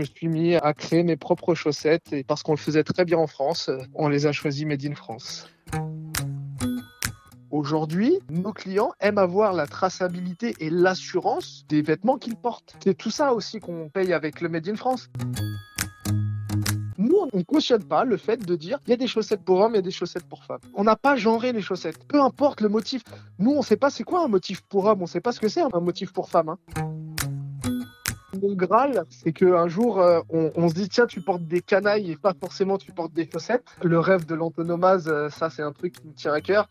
me suis mis à créer mes propres chaussettes et parce qu'on le faisait très bien en France, on les a choisis Made in France. Aujourd'hui, nos clients aiment avoir la traçabilité et l'assurance des vêtements qu'ils portent. C'est tout ça aussi qu'on paye avec le Made in France. Nous, on ne cautionne pas le fait de dire il y a des chaussettes pour hommes, il y a des chaussettes pour femmes. On n'a pas genré les chaussettes. Peu importe le motif. Nous, on ne sait pas c'est quoi un motif pour homme, on ne sait pas ce que c'est un motif pour femme. Hein. Mon Graal, c'est qu'un jour, euh, on, se dit tiens, tu portes des canailles et pas forcément tu portes des chaussettes. Le rêve de l'antonomase, euh, ça, c'est un truc qui me tient à cœur.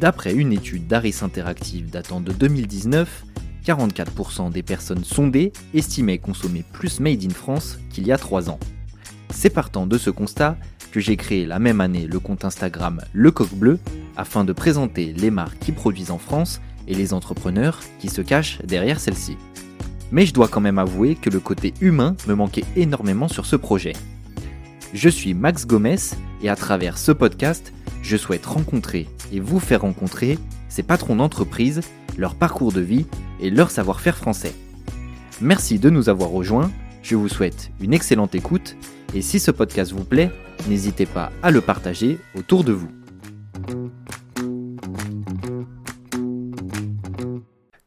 D'après une étude d'Aris Interactive datant de 2019, 44% des personnes sondées estimaient consommer plus Made in France qu'il y a 3 ans. C'est partant de ce constat que j'ai créé la même année le compte Instagram Le Coq Bleu afin de présenter les marques qui produisent en France et les entrepreneurs qui se cachent derrière celles-ci. Mais je dois quand même avouer que le côté humain me manquait énormément sur ce projet. Je suis Max Gomez et à travers ce podcast, je souhaite rencontrer et vous faire rencontrer ces patrons d'entreprise, leur parcours de vie et leur savoir-faire français. Merci de nous avoir rejoints, je vous souhaite une excellente écoute et si ce podcast vous plaît, n'hésitez pas à le partager autour de vous.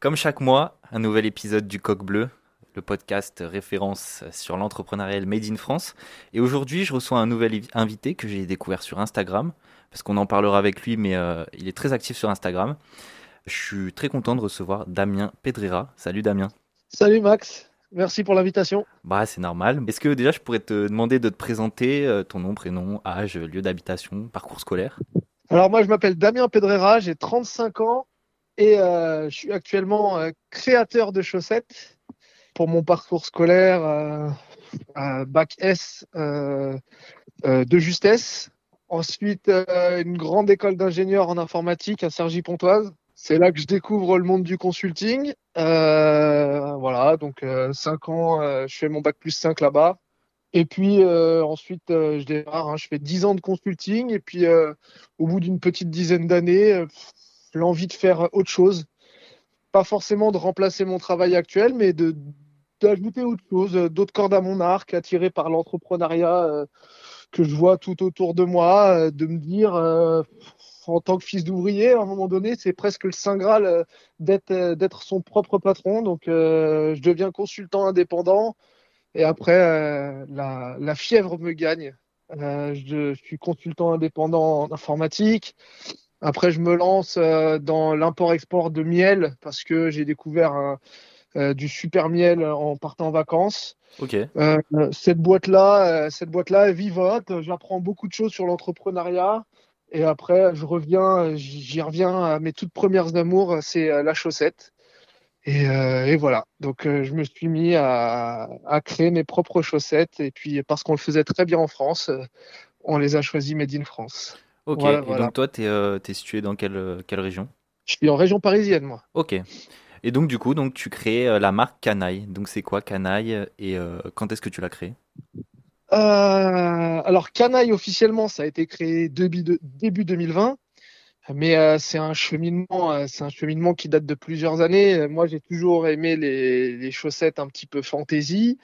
Comme chaque mois, un nouvel épisode du Coq Bleu, le podcast référence sur l'entrepreneurial Made in France. Et aujourd'hui, je reçois un nouvel invité que j'ai découvert sur Instagram parce qu'on en parlera avec lui, mais euh, il est très actif sur Instagram. Je suis très content de recevoir Damien Pedrera. Salut Damien. Salut Max. Merci pour l'invitation. Bah, c'est normal. Est-ce que déjà je pourrais te demander de te présenter euh, ton nom, prénom, âge, lieu d'habitation, parcours scolaire? Alors moi je m'appelle Damien Pedrera, j'ai 35 ans et euh, je suis actuellement créateur de chaussettes pour mon parcours scolaire bac S de justesse Ensuite, euh, une grande école d'ingénieurs en informatique à Cergy-Pontoise. C'est là que je découvre le monde du consulting. Euh, voilà, donc euh, 5 ans, euh, je fais mon bac plus 5 là-bas. Et puis ensuite, je démarre, hein, je fais 10 ans de consulting. Et puis au bout d'une petite dizaine d'années, l'envie de faire autre chose. Pas forcément de remplacer mon travail actuel, mais d'ajouter autre chose, d'autres cordes à mon arc, attiré par l'entrepreneuriat que je vois tout autour de moi, euh, de me dire, euh, en tant que fils d'ouvrier, à un moment donné, c'est presque le saint graal euh, d'être son propre patron. Donc, je deviens consultant indépendant. Et après, la, fièvre me gagne. je, suis consultant indépendant en informatique. Après, je me lance dans l'import-export de miel parce que j'ai découvert du super miel en partant en vacances. Euh, cette boîte-là, euh, cette boîte-là, vivote. J'apprends beaucoup de choses sur l'entrepreneuriat. Et après, je reviens, j'y reviens à mes toutes premières amours, c'est euh, la chaussette. Et, voilà. Donc, je me suis mis à, créer mes propres chaussettes. Et puis, parce qu'on le faisait très bien en France, on les a choisis Made in France. Ok. et donc, toi, tu es, situé dans quelle, quelle région? Je suis en région parisienne, moi. Ok. Et donc, du coup, donc, tu crées euh, la marque Canaille. Donc, c'est quoi Canaille et euh, quand est-ce que tu l'as créée? Euh, Alors, Canaille, officiellement, ça a été créé début, début 2020. Mais c'est un cheminement, c'est un cheminement qui date de plusieurs années. Moi, j'ai toujours aimé les, les, chaussettes un petit peu fantasy.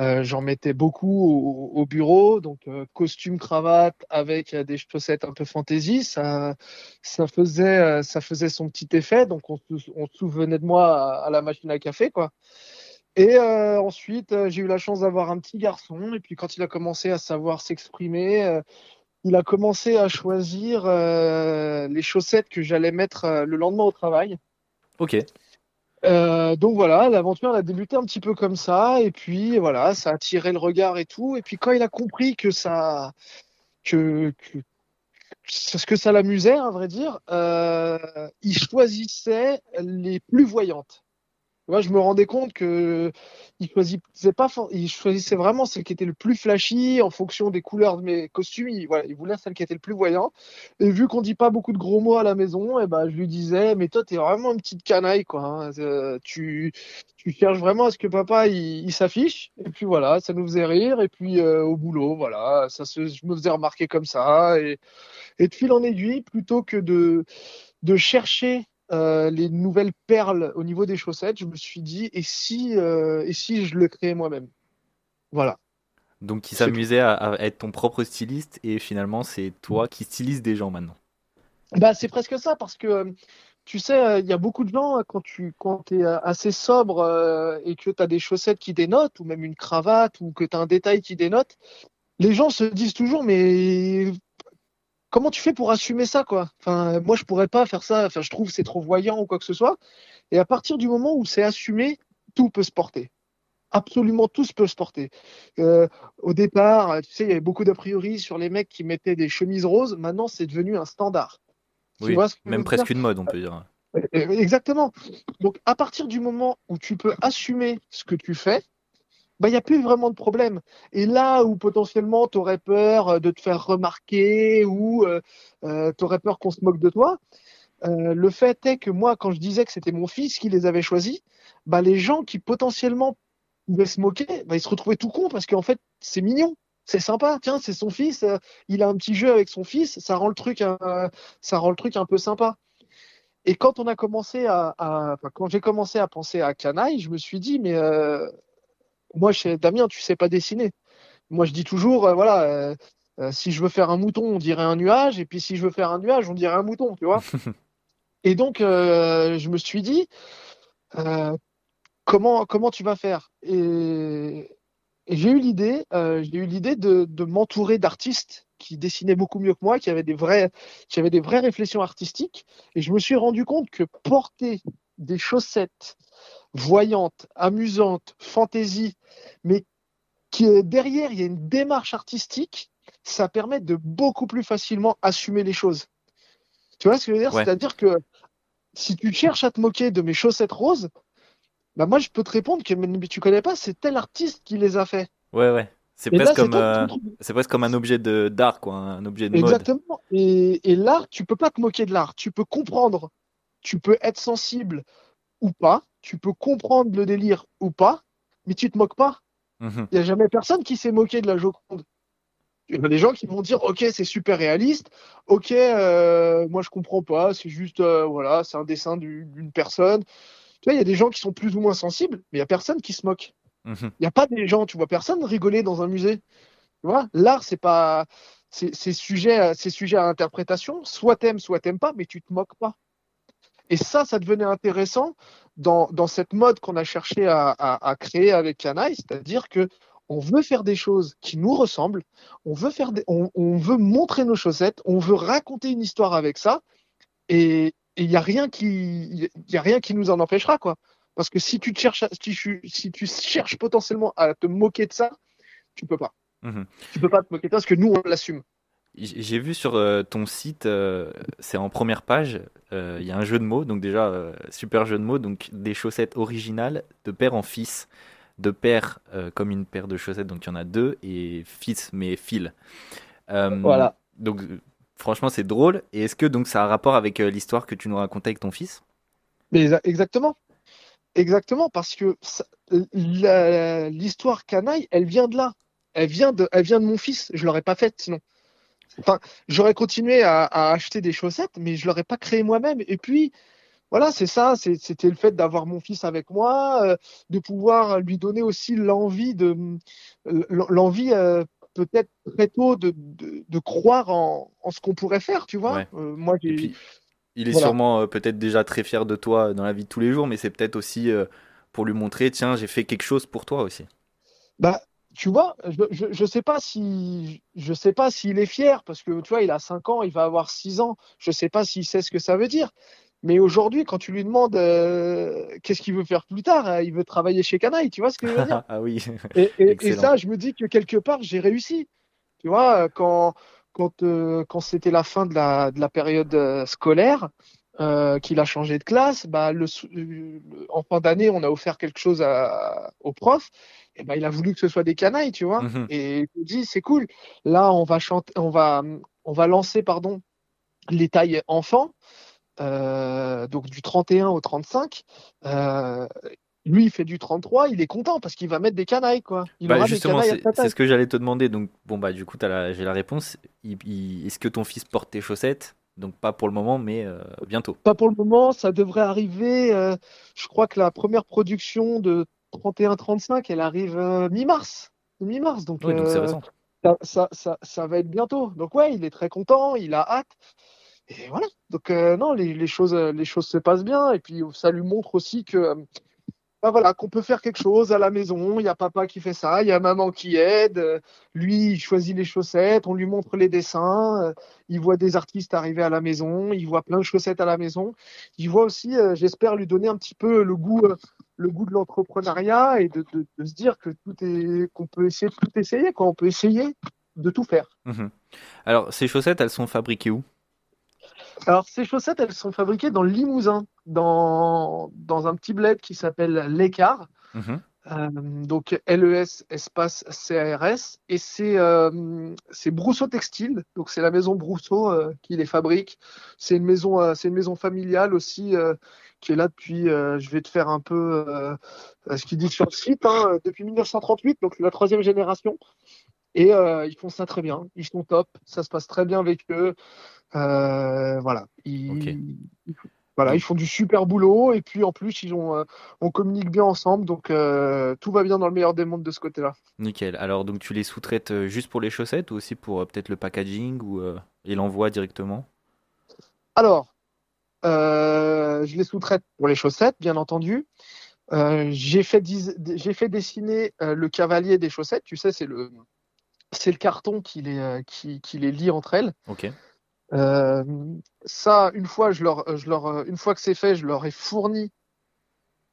Euh, j'en mettais beaucoup au, bureau, donc euh, costume, cravate avec euh, des chaussettes un peu fantaisie, ça, ça faisait, ça faisait son petit effet. Donc on, se souvenait de moi à, la machine à café, quoi. Et ensuite, j'ai eu la chance d'avoir un petit garçon. Et puis quand il a commencé à savoir s'exprimer, il a commencé à choisir les chaussettes que j'allais mettre le lendemain au travail. Ok. Euh, donc voilà, l'aventure a débuté un petit peu comme ça, et puis voilà, ça a attiré le regard et tout. Et puis quand il a compris que ça, que, que que ça l'amusait, à vrai dire, euh, il choisissait les plus voyantes. Moi, je me rendais compte que il choisissait pas, il choisissait vraiment celle qui était le plus flashy en fonction des couleurs de mes costumes. Il, voilà, il voulait celle qui était le plus voyant. Et vu qu'on dit pas beaucoup de gros mots à la maison, et eh ben, je lui disais, mais toi, t'es vraiment une petite canaille, quoi. Hein. Euh, tu, tu cherches vraiment à ce que papa il, s'affiche. Et puis voilà, ça nous faisait rire. Et puis euh, au boulot, voilà, ça se, je me faisais remarquer comme ça. Et, et de fil en aiguille, plutôt que de de chercher les nouvelles perles au niveau des chaussettes, je me suis dit, et si, et si je le créais moi-même? Voilà. Donc, il s'amusait à, être ton propre styliste et finalement, c'est toi qui stylises des gens maintenant. Bah, c'est presque ça parce que tu sais, il y a beaucoup de gens quand tu quand es assez sobre euh, et que tu as des chaussettes qui dénotent ou même une cravate ou que tu as un détail qui dénote, les gens se disent toujours mais comment tu fais pour assumer ça quoi? Enfin, moi je pourrais pas faire ça. Enfin, je trouve c'est trop voyant ou quoi que ce soit. Et à partir du moment où c'est assumé, tout peut se porter absolument tous peuvent se porter. Euh, au départ, tu sais, il y avait beaucoup d'a priori sur les mecs qui mettaient des chemises roses. Maintenant, c'est devenu un standard. Oui, même presque une mode, on peut dire. Euh, exactement. Donc, à partir du moment où tu peux assumer ce que tu fais, bah, il n'y a plus vraiment de problème. Et là où potentiellement tu aurais peur de te faire remarquer ou tu aurais peur qu'on se moque de toi, le fait est que moi, quand je disais que c'était mon fils qui les avait choisis, bah, les gens qui potentiellement pouvaient se moquer, bah, ils se retrouvaient tout con parce qu'en fait, c'est mignon. C'est sympa, tiens, c'est son fils, euh, il a un petit jeu avec son fils, ça rend le truc, euh, ça rend le truc un peu sympa. Et quand on a commencé à, quand j'ai commencé à penser à Canaille, je me suis dit, mais euh, moi, chez Damien, tu sais pas dessiner. Moi, je dis toujours, voilà, si je veux faire un mouton, on dirait un nuage, et puis si je veux faire un nuage, on dirait un mouton, tu vois. et donc, je me suis dit, comment, comment tu vas faire? Et, j'ai eu l'idée, euh, j'ai eu l'idée de, de m'entourer d'artistes qui dessinaient beaucoup mieux que moi, qui avaient des vrais, qui avaient des vraies réflexions artistiques. Et je me suis rendu compte que porter des chaussettes voyantes, amusantes, fantaisie, mais qui derrière il y a une démarche artistique, ça permet de beaucoup plus facilement assumer les choses. Tu vois ce que je veux dire? C'est-à-dire que si tu cherches à te moquer de mes chaussettes roses, bah moi je peux te répondre que mais tu connais pas, c'est tel artiste qui les a fait. Ouais ouais. C'est presque comme euh, c'est presque comme un objet de d'art quoi, un objet de Exactement. Et, et l'art, tu peux pas te moquer de l'art, tu peux comprendre, tu peux être sensible ou pas, tu peux comprendre le délire ou pas, mais tu te moques pas. Il y a jamais personne qui s'est moqué de la Joconde. Il y a des gens qui vont dire ok c'est super réaliste, ok euh, moi je comprends pas, c'est juste euh, voilà c'est un dessin d'une personne, tu vois, il y a des gens qui sont plus ou moins sensibles, mais il n'y a personne qui se moque. Mhm. Il n'y a pas des gens, tu vois, personne rigoler dans un musée. Tu vois, l'art, c'est pas. C'est sujet, sujet à interprétation. Soit t'aimes, soit t'aimes pas, mais tu te moques pas. Et ça, ça devenait intéressant dans, dans cette mode qu'on a cherché à, à, créer avec Canaille, c'est-à-dire que on veut faire des choses qui nous ressemblent, on veut, faire des, on, on veut montrer nos chaussettes, on veut raconter une histoire avec ça, et, il n'y a rien qui, y a rien qui nous en empêchera, quoi. Parce que si tu te cherches, si, tu cherches potentiellement à te moquer de ça, tu peux pas. Mhm. Tu peux pas te moquer de ça parce que nous, on l'assume. J'ai vu sur euh, ton site, euh, c'est en première page, euh, il y a un jeu de mots, donc déjà super jeu de mots, donc des chaussettes originales de père en fils, de père comme une paire de chaussettes, donc il y en a deux, et fils mais fil. voilà. Donc Franchement, c'est drôle. Et est-ce que donc ça a un rapport avec l'histoire que tu nous racontais avec ton fils? Mais exactement. Exactement, parce que l'histoire canaille, elle vient de là. Elle vient de, elle vient de mon fils. Je l'aurais pas faite sinon. Enfin, j'aurais continué à, acheter des chaussettes, mais je l'aurais pas créé moi-même. Et puis, voilà, c'est ça. C'était le fait d'avoir mon fils avec moi, euh, de pouvoir lui donner aussi l'envie de, l'envie euh, peut-être très tôt de, de, croire en, en, ce qu'on pourrait faire, tu vois. Euh, moi, il est sûrement euh, peut-être déjà très fier de toi dans la vie de tous les jours, mais c'est peut-être aussi euh, pour lui montrer, tiens, j'ai fait quelque chose pour toi aussi. Bah, tu vois, je, je, sais pas si je sais pas s'il est fier parce que tu vois, il a 5 ans, il va avoir 6 ans. Je sais pas s'il sait ce que ça veut dire. Mais aujourd'hui, quand tu lui demandes euh, qu'est-ce qu'il veut faire plus tard, hein, il veut travailler chez Canaille, tu vois ce que je veux dire Ah oui. Et, ça, je me dis que quelque part, j'ai réussi. Tu vois, quand, quand, euh, quand c'était la fin de la, de la période euh, scolaire, qu'il a changé de classe, bah, le, en fin d'année, on a offert quelque chose à, au prof. Et bah, il a voulu que ce soit des canailles, tu vois. Mhm. Et il me dit, c'est cool. Là, on va chanter, on va, on va lancer, pardon, les tailles enfants. Euh, donc du 31 au 35. Euh, lui, il fait du 33, il est content parce qu'il va mettre des canailles, quoi. Il bah, justement, c'est ce que j'allais te demander. Donc, bon, bah, du coup, j'ai la réponse. Est-ce que ton fils porte tes chaussettes? Donc pas pour le moment, mais bientôt. Pas pour le moment, ça devrait arriver. je crois que la première production de 31-35, elle arrive mi-mars. Mi-mars, donc, c'est récent. Ça, ça, ça, va être bientôt. Donc ouais, il est très content, il a hâte. Et voilà. Donc non, les, les, choses, les choses se passent bien. Et puis ça lui montre aussi que bah voilà, qu'on peut faire quelque chose à la maison. Il y a papa qui fait ça, il y a maman qui aide. Euh, lui, il choisit les chaussettes, on lui montre les dessins. Euh, il voit des artistes arriver à la maison, il voit plein de chaussettes à la maison. Il voit aussi, euh, j'espère, lui donner un petit peu le goût, le goût de l'entrepreneuriat et de, se dire que tout est, qu'on peut essayer de tout essayer, quoi. On peut essayer de tout faire. Mmh Alors, ces chaussettes, elles sont fabriquées où? Alors, ces chaussettes, elles sont fabriquées dans le Limousin, dans, dans un petit bled qui s'appelle L'Écart. Mhm. Euh, donc LES espace CARS et c'est euh, Brousseau Textile. Donc c'est la maison Brousseau euh, qui les fabrique. C'est une maison euh, c'est une maison familiale aussi qui est là depuis je vais te faire un peu ce qu'il dit sur le site hein, depuis 1938 donc la troisième génération. Et ils font ça très bien. Ils sont top. Ça se passe très bien avec eux euh, voilà. Ils, voilà, ils font du super boulot et puis en plus ils ont, euh, on communique bien ensemble, donc euh, tout va bien dans le meilleur des mondes de ce côté-là. Nickel. Alors donc tu les sous-traites juste pour les chaussettes ou aussi pour peut-être le packaging ou et l'envoi directement? Alors, je les sous-traite pour les chaussettes, bien entendu. j'ai fait, j'ai fait dessiner le cavalier des chaussettes. Tu sais, c'est le, c'est le carton qui les, qui, qui les lie entre elles. Ok. Euh, ça, leur, une fois que c'est fait, je leur ai fourni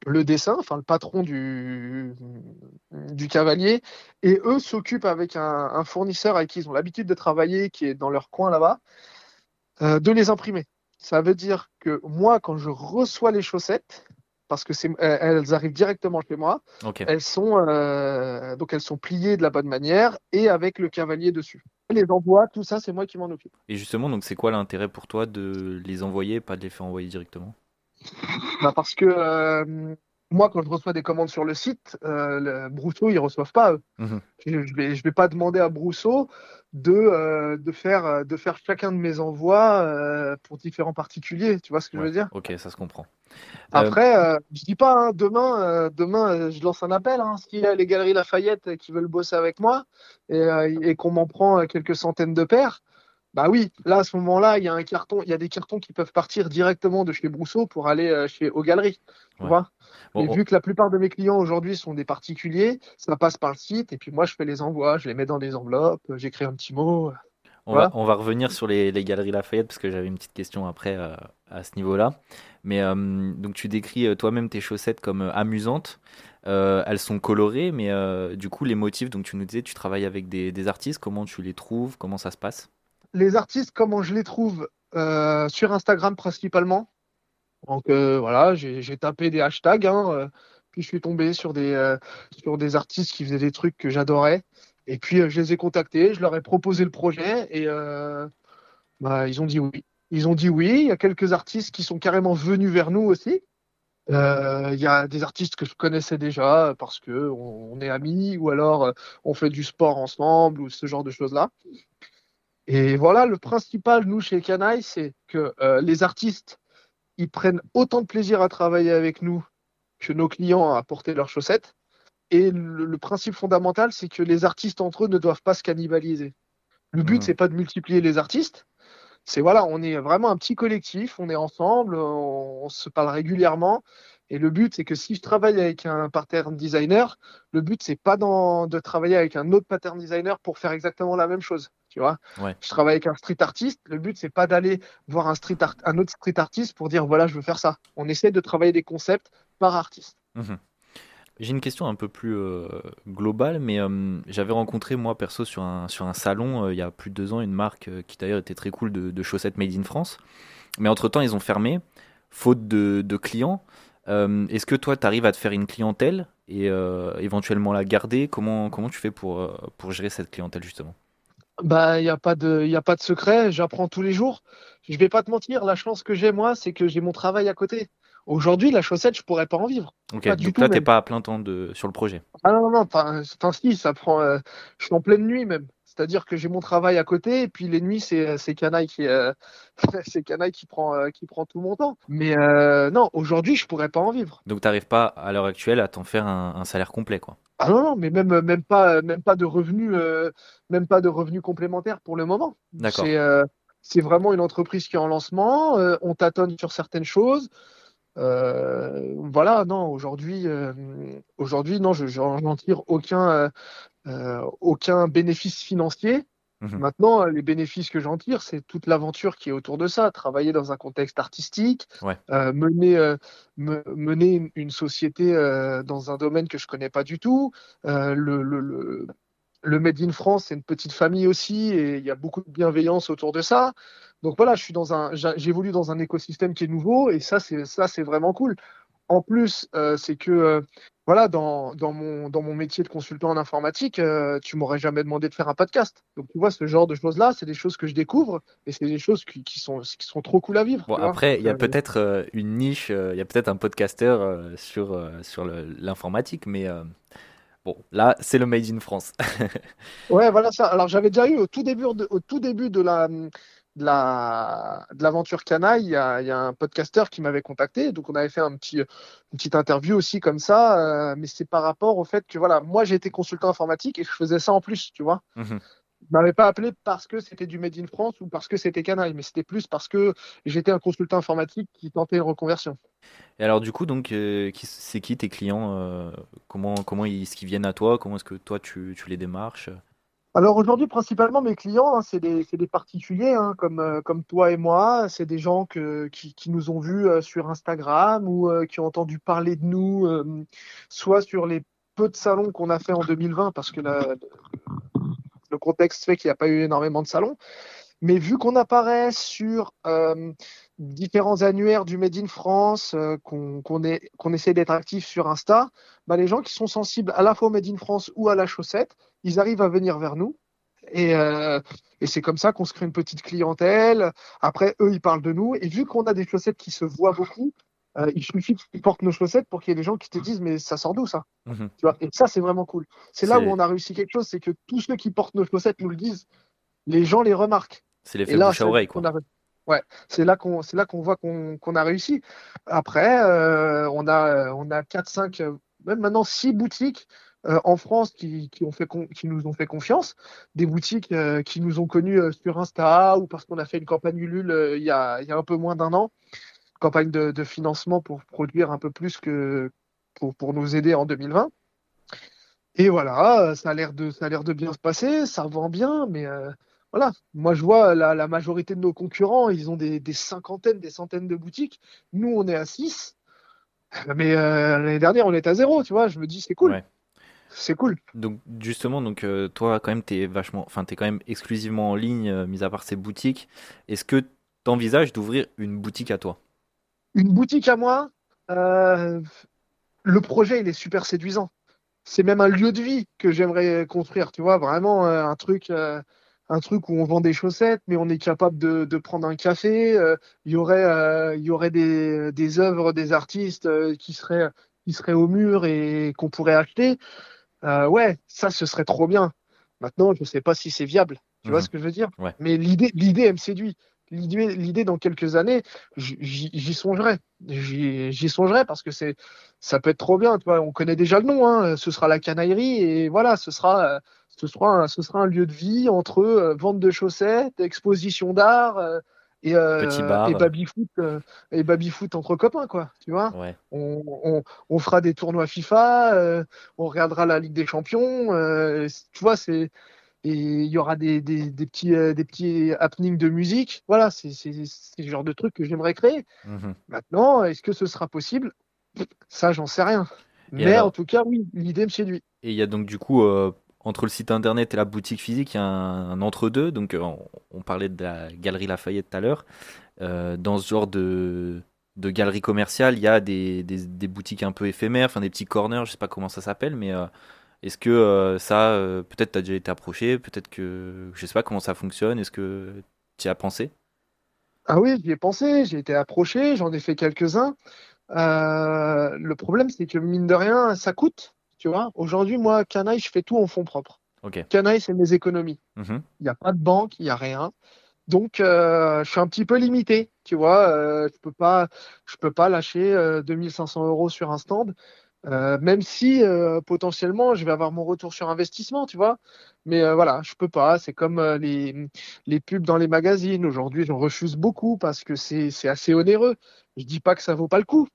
le dessin, enfin le patron du, du cavalier, et eux s'occupent avec un, fournisseur avec qui ils ont l'habitude de travailler, qui est dans leur coin là-bas, euh, de les imprimer. Ça veut dire que moi, quand je reçois les chaussettes, parce que c'est, euh, elles arrivent directement chez moi. Elles sont euh, donc elles sont pliées de la bonne manière et avec le cavalier dessus. Les envois, tout ça, c'est moi qui m'en occupe. Et justement, donc c'est quoi l'intérêt pour toi de les envoyer, pas de les faire envoyer directement? Bah Parce que euh, moi, quand je reçois des commandes sur le site, le Brousseau, ils reçoivent pas eux. Mmh je, ne vais, je vais pas demander à Brousseau de, euh, de, faire, euh, de faire chacun de mes envois euh, pour différents particuliers. Tu vois ce que je veux dire? Ok, ça se comprend. Après, euh, je dis pas, hein, demain, demain je lance un appel. Hein, S'il y a les Galeries Lafayette qui veulent bosser avec moi et, et qu'on m'en prend quelques centaines de paires, bah oui, là à ce moment-là, il y a un carton, il y a des cartons qui peuvent partir directement de chez Brousseau pour aller chez aux galeries. Tu vois et vu que la plupart de mes clients aujourd'hui sont des particuliers, ça passe par le site et puis moi je fais les envois, je les mets dans des enveloppes, j'écris un petit mot. On, va, on va revenir sur les, galeries Lafayette parce que j'avais une petite question après euh, à ce niveau-là. Mais euh, donc tu décris euh, toi-même tes chaussettes comme amusantes. elles sont colorées, mais du coup les motifs, donc tu nous disais, tu travailles avec des, artistes. Comment tu les trouves? Comment ça se passe? Les artistes, comment je les trouve Sur Instagram principalement. Donc euh, voilà, j'ai tapé des hashtags, hein, euh, puis je suis tombé sur des, euh, artistes qui faisaient des trucs que j'adorais. Et puis je les ai contactés, je leur ai proposé le projet et bah, ils ont dit oui. Ils ont dit oui. Il y a quelques artistes qui sont carrément venus vers nous aussi. Il y a des artistes que je connaissais déjà parce que on, est amis ou alors on fait du sport ensemble ou ce genre de choses-là. Et voilà, le principal, nous, chez Canaille, c'est que les artistes ils prennent autant de plaisir à travailler avec nous que nos clients à porter leurs chaussettes. Et le, principe fondamental, c'est que les artistes entre eux ne doivent pas se cannibaliser. Le but, mmh. c'est pas de multiplier les artistes. C'est voilà, on est vraiment un petit collectif, on est ensemble, on, se parle régulièrement. Et le but, c'est que si je travaille avec un pattern designer, le but, c'est pas de travailler avec un autre pattern designer pour faire exactement la même chose tu vois. Je travaille avec un street artiste. Le but, c'est pas d'aller voir un, street un autre street artiste pour dire voilà, je veux faire ça. On essaie de travailler des concepts par artiste. Mhm. J'ai une question un peu plus euh, globale, mais euh, j'avais rencontré moi perso sur un, sur un salon euh, il y a plus de deux ans une marque qui d'ailleurs était très cool de, chaussettes made in France. Mais entre-temps, ils ont fermé, faute de, de clients. Est-ce que toi, tu arrives à te faire une clientèle et éventuellement la garder? Comment, comment tu fais pour, pour gérer cette clientèle justement? Bah, il n'y a, pas de, y a pas de secret, j'apprends tous les jours. Je vais pas te mentir, la chance que j'ai, moi, c'est que j'ai mon travail à côté. Aujourd'hui, la chaussette, je pourrais pas en vivre. Ok, donc là, tu n'es pas à plein temps de... sur le projet. Ah non, non, enfin, si, ça prend. Euh, je suis en pleine nuit même. C'est-à-dire que j'ai mon travail à côté et puis les nuits, c'est, c'est Canaille qui, euh, c'est Canaille qui prend, euh, qui prend tout mon temps. Mais non, aujourd'hui, je pourrais pas en vivre. Donc, tu n'arrives pas à l'heure actuelle à t'en faire un, salaire complet, quoi. Ah non, non, mais même, même, pas, même pas de revenus, même pas de revenus complémentaires pour le moment. D'accord. C'est, c'est vraiment une entreprise qui est en lancement. on tâtonne sur certaines choses. Euh, voilà, non, aujourd'hui, euh, aujourd'hui, non, je n'en tire aucun, euh, aucun bénéfice financier. Mhm. Maintenant, les bénéfices que j'en tire, c'est toute l'aventure qui est autour de ça. Travailler dans un contexte artistique, mener, mener une, société dans un domaine que je connais pas du tout. le, le, le Made in France, c'est une petite famille aussi, et il y a beaucoup de bienveillance autour de ça. Donc voilà, je suis dans un, j'évolue dans un écosystème qui est nouveau, et ça, c'est ça, c'est vraiment cool. En plus, euh, c'est que euh, voilà, dans, dans, mon, dans mon métier de consultant en informatique, euh, tu m'aurais jamais demandé de faire un podcast. Donc tu vois, ce genre de choses-là, c'est des choses que je découvre, et c'est des choses qui, qui, sont, qui sont trop cool à vivre. Bon, après, il y a peut-être une niche, il y a peut-être un podcasteur sur, sur l'informatique, mais Bon, là, c'est le Made in France. ouais, voilà ça. Alors, j'avais déjà eu au tout début de, au tout début de la de la de l'aventure Canaille, il y, a, il y a un podcasteur qui m'avait contacté, donc on avait fait un petit une petite interview aussi comme ça, euh, mais c'est par rapport au fait que voilà, moi j'ai été consultant informatique et je faisais ça en plus, tu vois. Mmh ne m'avait pas appelé parce que c'était du Made in France ou parce que c'était Canaille, mais c'était plus parce que j'étais un consultant informatique qui tentait une reconversion. Et alors du coup, donc, euh, c'est qui tes clients euh, Comment comment ils, ce qu'ils viennent à toi? Comment est-ce que toi tu, tu les démarches? Alors aujourd'hui, principalement, mes clients, hein, c'est des, des, particuliers hein, comme, euh, comme toi et moi. C'est des gens que, qui, qui, nous ont vus sur Instagram ou qui ont entendu parler de nous, soit sur les peu de salons qu'on a fait en 2020, parce que la, le contexte fait qu'il n'y a pas eu énormément de salons. Mais vu qu'on apparaît sur euh, différents annuaires du Made in France, euh, qu'on essaie d'être actif sur Insta, bah, les gens qui sont sensibles à la fois au Made in France ou à la chaussette, ils arrivent à venir vers nous. Euh, et c'est comme ça qu'on se crée une petite clientèle. Après, eux, ils parlent de nous. Et vu qu'on a des chaussettes qui se voient beaucoup, euh, il suffit qu'ils portent nos chaussettes pour qu'il y ait des gens qui te disent mais ça sort d'où ça mhm. tu vois Et ça c'est vraiment cool. C'est là où on a réussi quelque chose, c'est que tous ceux qui portent nos chaussettes nous le disent, les gens les remarquent. C'est l'effet bouche à oreille quoi. Ouais, c'est là qu'on c'est là qu'on voit qu'on a réussi. Après, euh, on a on a quatre cinq même maintenant six boutiques euh, en France qui, qui, ont fait qui nous ont fait confiance, des boutiques qui nous ont connus sur Insta ou parce qu'on a fait une campagne Ulule il y a il y a un peu moins d'un an campagne de, financement pour produire un peu plus que pour, pour nous aider en 2020. Et voilà, ça a l'air de, ça a l'air de bien se passer, ça vend bien, mais euh, voilà. Moi, je vois la, majorité de nos concurrents, ils ont des, cinquantaines, des centaines de boutiques. Nous, on est à 6. Mais euh, l'année dernière, on est à zéro, tu vois. Je me dis, c'est cool. C'est cool. Donc, justement, donc, euh, toi, quand même, tu es vachement, enfin, es quand même exclusivement en ligne, mis à part ces boutiques. Est-ce que tu envisages d'ouvrir une boutique à toi? Une boutique à moi, euh, le projet, il est super séduisant. C'est même un lieu de vie que j'aimerais construire, tu vois, vraiment euh, un truc, euh, un truc où on vend des chaussettes, mais on est capable de, de prendre un café. Il y aurait, il y aurait des, des œuvres des artistes qui seraient, qui seraient au mur et qu'on pourrait acheter. ouais, ça, ce serait trop bien. Maintenant, je ne sais pas si c'est viable. Tu vois mhm. ce que je veux dire? Mais l'idée, l'idée, elle me séduit l'idée dans quelques années, j'y songerai. J'y songerai parce que c'est, ça peut être trop bien. Tu vois, on connaît déjà le nom. Hein. Ce sera la canaillerie et voilà, ce sera, ce sera, un, ce sera un lieu de vie entre euh, vente de chaussettes, exposition d'art. Euh, et, euh, et baby foot et baby foot entre copains quoi tu vois on, on, on, fera des tournois FIFA on regardera la Ligue des Champions tu vois c'est et il y aura des, des, des petits, euh, des petits happenings de musique. Voilà, c'est le genre de truc que j'aimerais créer. Mhm. Maintenant, est-ce que ce sera possible? Ça, j'en sais rien. Mais en tout cas, oui, l'idée me séduit. Et il y a donc du coup, euh, entre le site internet et la boutique physique, il y a un, entre-deux. Donc, euh, on, parlait de la galerie Lafayette tout à l'heure. dans ce genre de, de galerie commerciale, il y a des, des, des, boutiques un peu éphémères, enfin des petits corners, je sais pas comment ça s'appelle, mais est-ce que euh, ça, euh, peut-être tu as déjà été approché, peut-être que je sais pas comment ça fonctionne, est-ce que tu y as pensé? Ah oui, j'y ai pensé, j'ai été approché, j'en ai fait quelques-uns. Euh, le problème, c'est que mine de rien, ça coûte. Tu vois, aujourd'hui, moi, Canaille, je fais tout en fonds propres. Ok. Canaille, c'est mes économies. Mhm. Il n'y a pas de banque, il n'y a rien. Donc, euh, je suis un petit peu limité, tu vois. Euh, je peux pas, je peux pas lâcher euh, 2500 euros sur un stand, euh, même si euh, potentiellement je vais avoir mon retour sur investissement, tu vois. Mais euh, voilà, je peux pas. C'est comme les, les pubs dans les magazines. Aujourd'hui, j'en refuse beaucoup parce que c'est assez onéreux. Je dis pas que ça vaut pas le coup.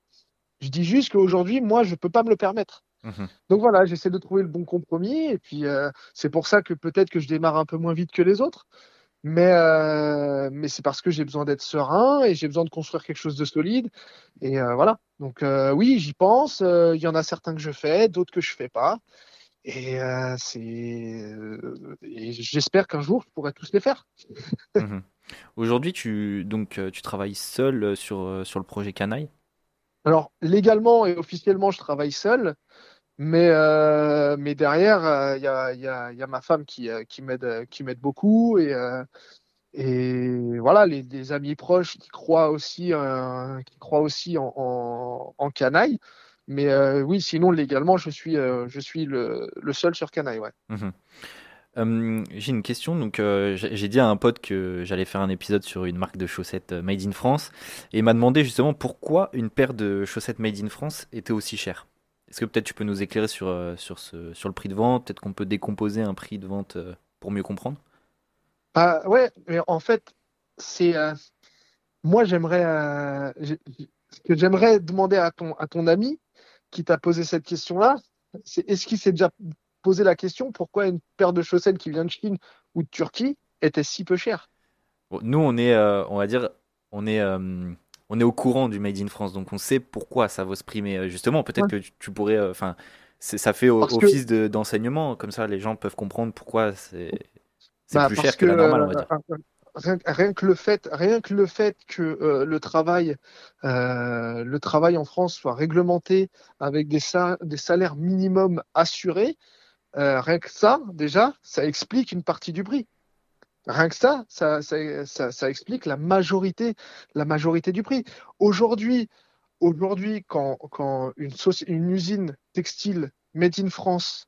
Je dis juste qu'aujourd'hui, moi, je peux pas me le permettre. Mhm. Donc voilà, j'essaie de trouver le bon compromis et puis c'est pour ça que peut-être que je démarre un peu moins vite que les autres. Mais, euh, mais c'est parce que j'ai besoin d'être serein et j'ai besoin de construire quelque chose de solide. Et euh, voilà. Donc euh, oui, j'y pense. Il y en a certains que je fais, d'autres que je fais pas. Et, c'est, j'espère qu'un jour je pourrai tous les faire. Mhm. Aujourd'hui, tu, donc, tu travailles seul sur, sur le projet Canaille? Alors légalement et officiellement, je travaille seul. Mais, euh, mais derrière, euh, il y a, il y a, y a ma femme qui, euh, qui m'aide, euh, beaucoup. Et, euh, et voilà, les, amis proches qui croient aussi, euh, qui croient aussi en, en, Canaille. Mais euh, oui, sinon, légalement, je suis, euh, je suis le, le seul sur Canaille. Ouais. Euh, j'ai une question. Donc, euh, j'ai dit à un pote que j'allais faire un épisode sur une marque de chaussettes euh, made in France et il m'a demandé justement pourquoi une paire de chaussettes made in France était aussi chère. Est-ce que peut-être tu peux nous éclairer sur, euh, sur ce, sur le prix de vente? Peut-être qu'on peut décomposer un prix de vente euh, pour mieux comprendre? Ah, ouais, mais en fait, c'est euh, moi, j'aimerais, euh, j'ai- ce que j'aimerais demander à ton, à ton ami qui t'a posé cette question-là, c'est est-ce qu'il s'est déjà posé la question pourquoi une paire de chaussettes qui vient de Chine ou de Turquie était si peu chère? Bon, nous, on est, euh, on va dire, on est, on est au courant du Made in France, donc on sait pourquoi ça vaut ce prix. Mais euh, justement, peut-être Ouais. que tu, pourrais, euh, enfin, ça fait que, office de- d'enseignement, comme ça les gens peuvent comprendre pourquoi c'est bah, plus cher que que la normale, on va euh, dire. euh, rien, rien que le fait, rien que le fait que euh, le travail, euh, le travail en France soit réglementé avec des, sa- des salaires minimums assurés, euh, rien que ça, déjà, ça explique une partie du prix. Rien que ça, ça, ça, ça, ça explique la majorité, la majorité du prix. Aujourd'hui, aujourd'hui, quand, quand une, usine textile made in France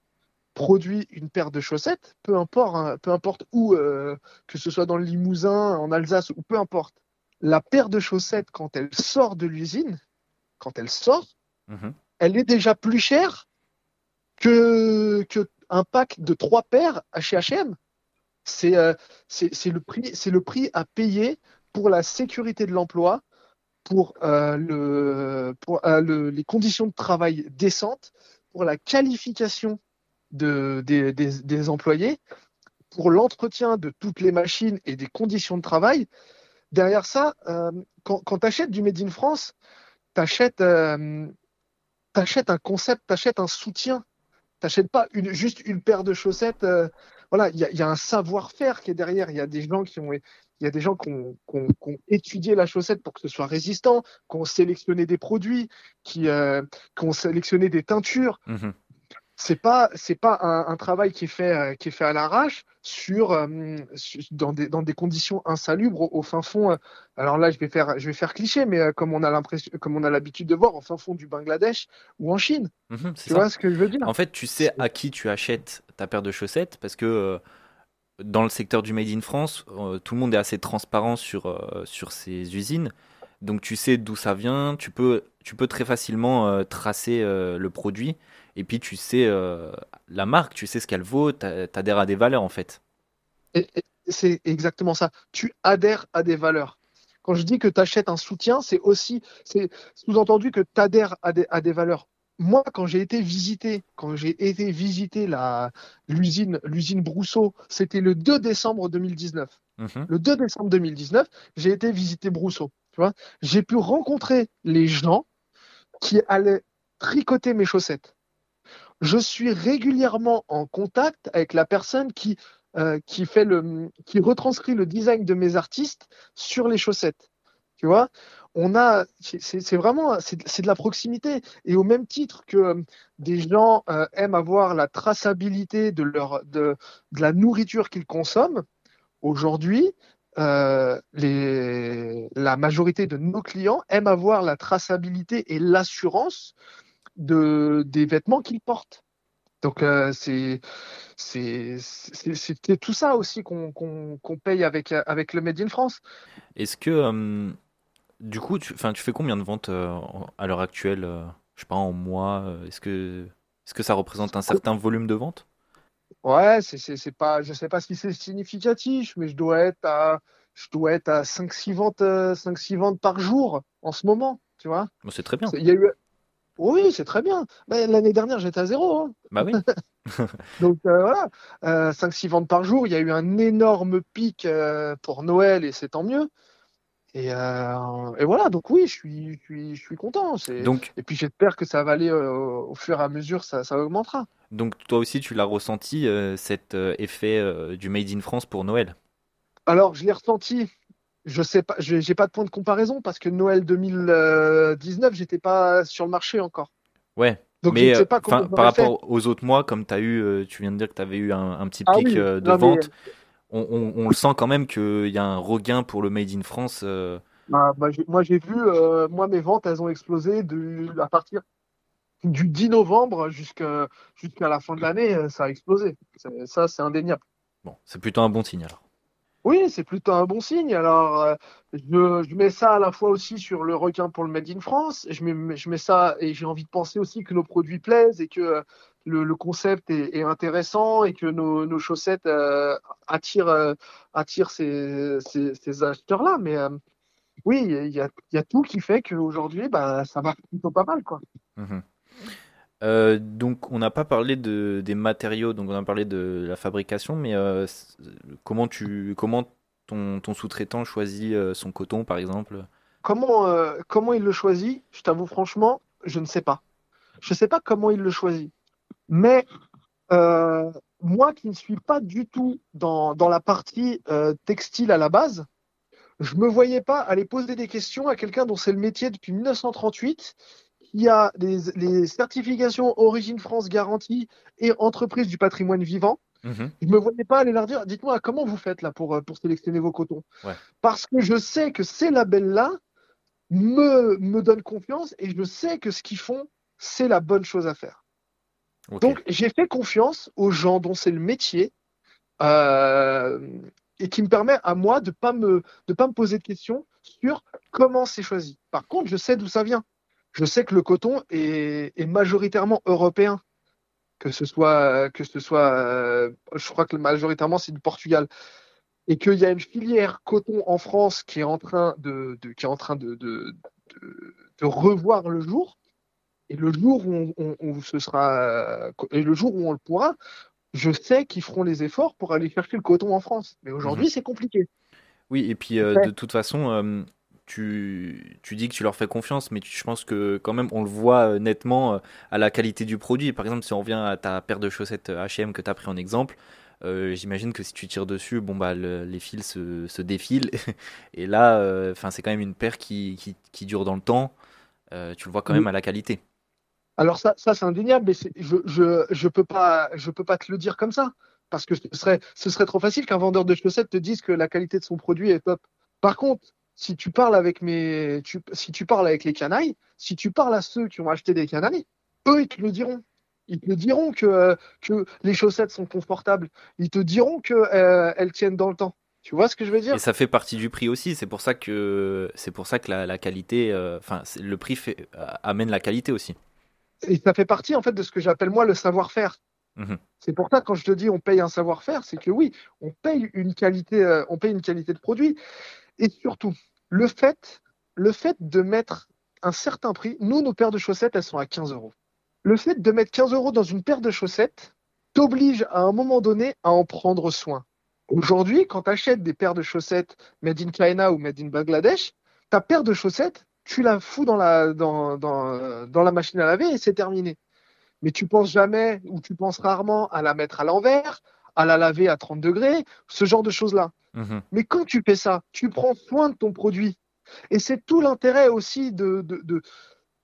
produit une paire de chaussettes, peu importe, hein, peu importe où, euh, que ce soit dans le Limousin, en Alsace ou peu importe, la paire de chaussettes, quand elle sort de l'usine, quand elle sort, Mhm. elle est déjà plus chère que, que un pack de trois paires à chez H&M. C'est euh, c'est le prix, à payer pour la sécurité de l'emploi, pour, euh, euh, le- les conditions de travail décentes, pour la qualification de, des, employés, pour l'entretien de toutes les machines et des conditions de travail. Derrière ça, quand, tu achètes du Made in France, tu achètes, un concept, tu achètes un soutien. Tu n'achètes pas juste une paire de chaussettes. Voilà, il y a, un savoir-faire qui est derrière. Il y a des gens qui ont, il y a des gens qui ont, étudié la chaussette pour que ce soit résistant, qui ont sélectionné des produits, qui, euh, ont sélectionné des teintures. Mhm. C'est pas, c'est pas un, un travail qui est fait, euh, qui est fait à l'arrache sur, euh, su- dans des, dans des conditions insalubres au, au fin fond. euh, alors là, je vais faire, je vais faire cliché, mais comme on a l'impression, comme on a l'habitude de voir, au fin fond du Bangladesh ou en Chine. Mhm, Tu ça. vois ce que je veux dire? En fait, tu sais à qui tu achètes ta paire de chaussettes parce que euh, dans le secteur du Made in France, euh, tout le monde est assez transparent sur, sur ces usines. Donc tu sais d'où ça vient, tu peux, tu peux très facilement euh, tracer euh, le produit et puis tu sais euh, la marque, tu sais ce qu'elle vaut, t'a- t'adhères à des valeurs en fait. C'est exactement ça. Tu adhères à des valeurs. Quand je dis que tu achètes un soutien, c'est aussi, c'est sous-entendu que tu adhères à des, à des valeurs. Moi, quand j'ai été visiter, quand j'ai été visiter la, l'usine, l'usine Brousseau, c'était le 2 décembre 2019. Mhm, Le 2 décembre 2019, j'ai été visiter Brousseau. Tu vois, j'ai pu rencontrer les gens qui allaient tricoter mes chaussettes. Je suis régulièrement en contact avec la personne qui, euh, qui, fait le, qui retranscrit le design de mes artistes sur les chaussettes. Tu vois, on a, c'est vraiment, c'est de la proximité. Et au même titre que euh, des gens euh, aiment avoir la traçabilité de, leur, de, de la nourriture qu'ils consomment, aujourd'hui, euh, les, la majorité de nos clients aiment avoir la traçabilité et l'assurance de, des vêtements qu'ils portent. Donc euh, c'est c'est tout ça aussi qu'on paye avec, avec le Made in France. Est-ce que euh, du coup, tu, tu fais combien de ventes à l'heure actuelle Je sais pas, en mois Est-ce que, est -ce que ça représente un certain volume de ventes? Ouais, c'est pas, je sais pas si c'est significatif, mais je dois être à, je dois être à 5-6 ventes, 5-6 euh, ventes par jour en ce moment, tu vois. c'est très bien. Il y a eu... Oui, c'est très bien. L'année dernière, j'étais à zéro. Hein. Bah oui. Donc euh, voilà, euh, 5-6 ventes par jour. Il y a eu un énorme pic euh, pour Noël et c'est tant mieux. Et, euh, et, voilà, donc oui, je suis, je suis, je suis content. Donc, et puis j'espère que ça va aller euh, au fur et à mesure, ça, ça augmentera. Donc toi aussi, tu l'as ressenti, euh, cet effet du Made in France pour Noël? Alors, je l'ai ressenti. Je sais pas, j'ai pas de point de comparaison parce que Noël 2019, j'étais pas sur le marché encore. Ouais. Donc, mais pas par rapport aux autres mois, comme as eu, tu viens de dire que tu avais eu un, petit ah pic de vente on, le sent quand même qu'il y a un regain pour le Made in France. Euh. Bah, bah, moi, j'ai vu, euh, moi, mes ventes, elles ont explosé à partir du 10 novembre jusqu'à la fin de l'année, euh, ça a explosé. Ça, c'est indéniable. Bon, c'est plutôt un bon signe alors. Oui, c'est plutôt un bon signe. Alors, je, mets ça à la fois aussi sur le requin pour le Made in France. Je mets, je mets ça et j'ai envie de penser aussi que nos produits plaisent et que le, concept est, intéressant et que nos, chaussettes euh, attirent, euh, ces, acheteurs-là. Mais euh, oui, il y a, tout qui fait qu'aujourd'hui, bah, ça va plutôt pas mal. Quoi. Mhm. donc, on n'a pas parlé de, des matériaux, donc on a parlé de la fabrication, mais comment, tu, comment ton, ton sous-traitant choisit son coton, par exemple? Comment, comment il le choisit? Je t'avoue franchement, je ne sais pas. Je ne sais pas comment il le choisit. Mais euh, moi qui ne suis pas du tout dans, dans la partie euh, textile à la base, je ne me voyais pas aller poser des questions à quelqu'un dont c'est le métier depuis 1938, qui a les, certifications Origine France garantie et entreprise du patrimoine vivant. Mhm. Je ne me voyais pas aller leur dire dites-moi comment vous faites là pour, pour sélectionner vos cotons? Parce que je sais que ces labels-là me, me donnent confiance et je sais que ce qu'ils font, c'est la bonne chose à faire. Donc j'ai fait confiance aux gens dont c'est le métier euh, et qui me permet à moi de pas me de pas me poser de questions sur comment c'est choisi. Par contre, je sais d'où ça vient. Je sais que le coton est, majoritairement européen, que ce soit que ce soit, euh, je crois que majoritairement c'est du Portugal et qu'il y a une filière coton en France qui est en train de, qui est en train de, de, de revoir le jour et le jour où on, ce sera, et le jour où on le pourra, je sais qu'ils feront les efforts pour aller chercher le coton en France. Mais aujourd'hui, mhm. c'est compliqué. Oui, et puis euh, de toute façon, euh, tu, tu, dis que tu leur fais confiance, mais je pense que quand même, on le voit euh, nettement à la qualité du produit. Par exemple, si on revient à ta paire de chaussettes H&M que tu as pris en exemple, j'imagine que si tu tires dessus, bon bah les fils se, se défilent. et là, enfin c'est quand même une paire qui, qui, qui, dure dans le temps. tu le vois quand même à la qualité. Alors ça, ça c'est indéniable, mais je je peux pas je peux pas te le dire comme ça parce que ce serait ce serait trop facile qu'un vendeur de chaussettes te dise que la qualité de son produit est top. Par contre, si tu parles avec mes si tu parles avec les canailles, si tu parles à ceux qui ont acheté des canailles, eux ils te le diront. Ils te diront que que les chaussettes sont confortables. Ils te diront que euh, elles tiennent dans le temps. Tu vois ce que je veux dire? Et ça fait partie du prix aussi. C'est pour ça que c'est pour ça que la, qualité, euh, enfin le prix fait, amène la qualité aussi et ça fait partie en fait de ce que j'appelle moi le savoir-faire. Mhm. C'est pour ça quand je te dis on paye un savoir-faire, c'est que oui, on paye une qualité, euh, on paye une qualité de produit, et surtout le fait, le fait de mettre un certain prix. Nous, nos paires de chaussettes, elles sont à 15 euros. Le fait de mettre 15 euros dans une paire de chaussettes t'oblige à un moment donné à en prendre soin. Aujourd'hui, quand tu achètes des paires de chaussettes made in China ou made in Bangladesh, ta paire de chaussettes, tu la fous dans la, dans, dans, dans la machine à laver et c'est terminé. Mais tu penses jamais ou tu penses rarement à la mettre à l'envers, à la laver à 30 degrés, ce genre de choses-là. Mhm. Mais quand tu fais ça, tu prends soin de ton produit. Et c'est tout l'intérêt aussi de, de, de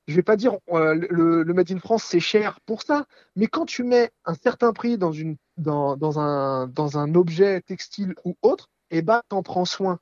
je vais pas dire euh, le, le, Made in France c'est cher pour ça, mais quand tu mets un certain prix dans, une, dans, dans, un, dans un objet textile ou autre, et bah t'en prends soin.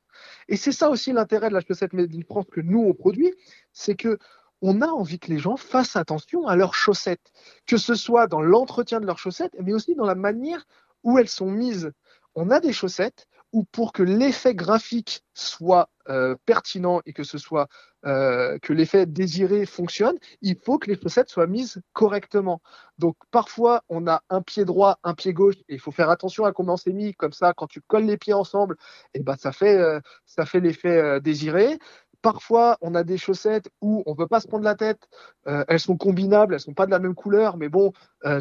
Et c'est ça aussi l'intérêt de la chaussette Made in France que nous on produit, c'est que on a envie que les gens fassent attention à leurs chaussettes, que ce soit dans l'entretien de leurs chaussettes, mais aussi dans la manière où elles sont mises. On a des chaussettes où pour que l'effet graphique soit euh, pertinent et que ce soit euh, que l'effet désiré fonctionne, il faut que les chaussettes soient mises correctement. Donc parfois on a un pied droit, un pied gauche, et il faut faire attention à comment c'est mis. Comme ça, quand tu colles les pieds ensemble, et eh ben ça fait euh, ça fait l'effet désiré. Parfois, on a des chaussettes où on ne peut pas se prendre la tête. elles sont combinables, elles sont pas de la même couleur, mais bon,